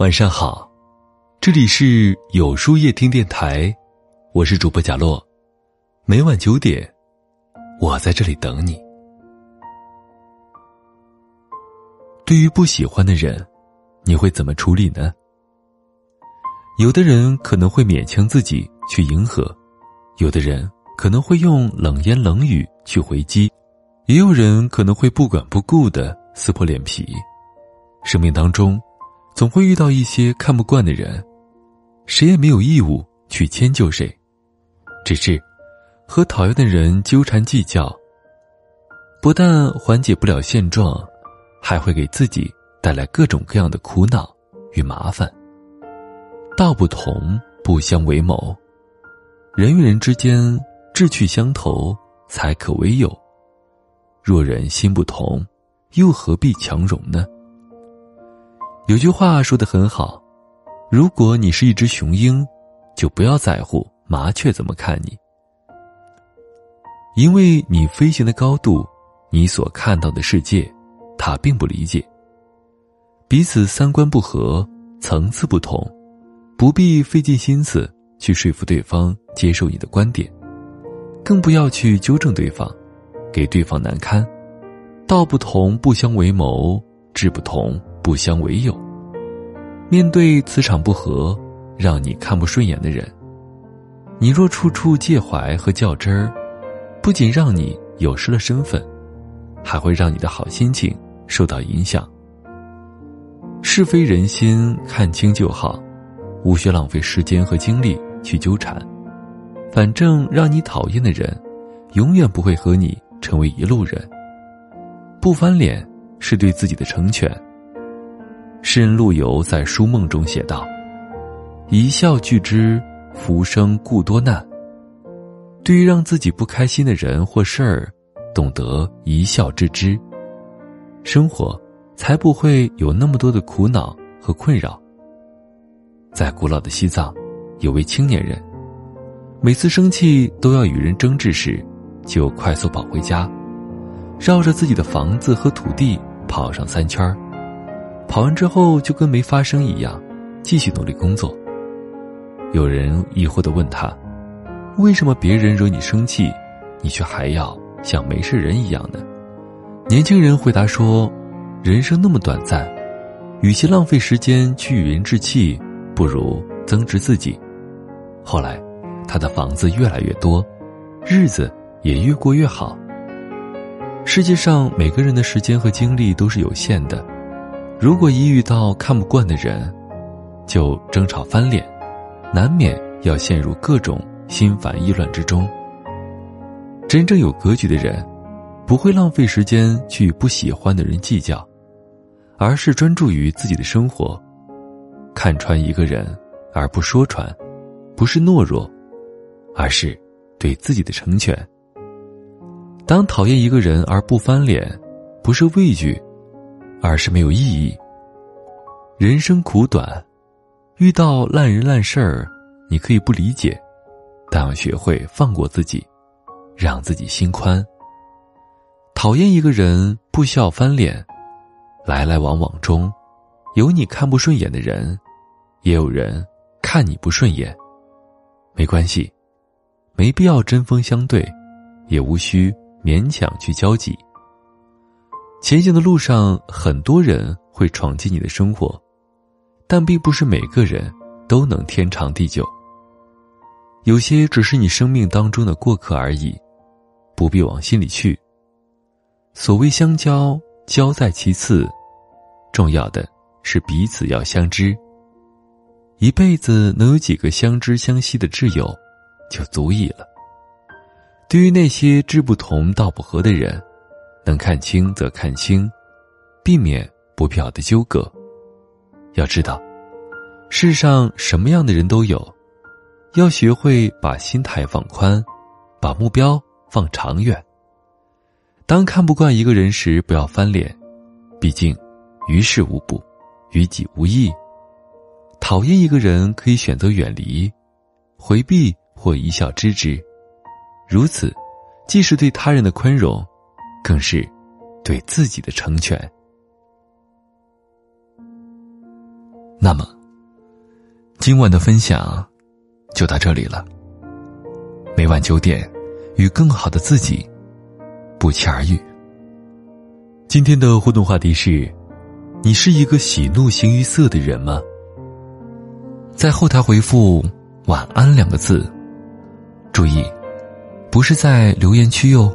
晚上好，这里是有书夜听电台，我是主播贾洛，每晚九点，我在这里等你。对于不喜欢的人，你会怎么处理呢？有的人可能会勉强自己去迎合，有的人可能会用冷言冷语去回击，也有人可能会不管不顾的撕破脸皮。生命当中。总会遇到一些看不惯的人，谁也没有义务去迁就谁，只是和讨厌的人纠缠计较，不但缓解不了现状，还会给自己带来各种各样的苦恼与麻烦。道不同不相为谋，人与人之间志趣相投才可为友。若人心不同，又何必强融呢？有句话说的很好，如果你是一只雄鹰，就不要在乎麻雀怎么看你，因为你飞行的高度，你所看到的世界，它并不理解。彼此三观不合，层次不同，不必费尽心思去说服对方接受你的观点，更不要去纠正对方，给对方难堪。道不同不相为谋，志不同。不相为友。面对磁场不合、让你看不顺眼的人，你若处处介怀和较真儿，不仅让你有失了身份，还会让你的好心情受到影响。是非人心看清就好，无需浪费时间和精力去纠缠。反正让你讨厌的人，永远不会和你成为一路人。不翻脸是对自己的成全。诗人陆游在《书梦》中写道：“一笑拒之，浮生故多难。”对于让自己不开心的人或事儿，懂得一笑置之，生活才不会有那么多的苦恼和困扰。在古老的西藏，有位青年人，每次生气都要与人争执时，就快速跑回家，绕着自己的房子和土地跑上三圈儿。跑完之后就跟没发生一样，继续努力工作。有人疑惑的问他：“为什么别人惹你生气，你却还要像没事人一样呢？”年轻人回答说：“人生那么短暂，与其浪费时间去与人置气，不如增值自己。”后来，他的房子越来越多，日子也越过越好。世界上每个人的时间和精力都是有限的。如果一遇到看不惯的人，就争吵翻脸，难免要陷入各种心烦意乱之中。真正有格局的人，不会浪费时间去与不喜欢的人计较，而是专注于自己的生活。看穿一个人而不说穿，不是懦弱，而是对自己的成全。当讨厌一个人而不翻脸，不是畏惧。而是没有意义。人生苦短，遇到烂人烂事儿，你可以不理解，但要学会放过自己，让自己心宽。讨厌一个人，不需要翻脸。来来往往中，有你看不顺眼的人，也有人看你不顺眼。没关系，没必要针锋相对，也无需勉强去交集。前行的路上，很多人会闯进你的生活，但并不是每个人都能天长地久。有些只是你生命当中的过客而已，不必往心里去。所谓相交，交在其次，重要的是彼此要相知。一辈子能有几个相知相惜的挚友，就足矣了。对于那些志不同道不合的人。能看清则看清，避免不必要的纠葛。要知道，世上什么样的人都有，要学会把心态放宽，把目标放长远。当看不惯一个人时，不要翻脸，毕竟于事无补，于己无益。讨厌一个人，可以选择远离、回避或一笑置之。如此，既是对他人的宽容。更是对自己的成全。那么，今晚的分享就到这里了。每晚九点，与更好的自己不期而遇。今天的互动话题是：你是一个喜怒形于色的人吗？在后台回复“晚安”两个字，注意，不是在留言区哟。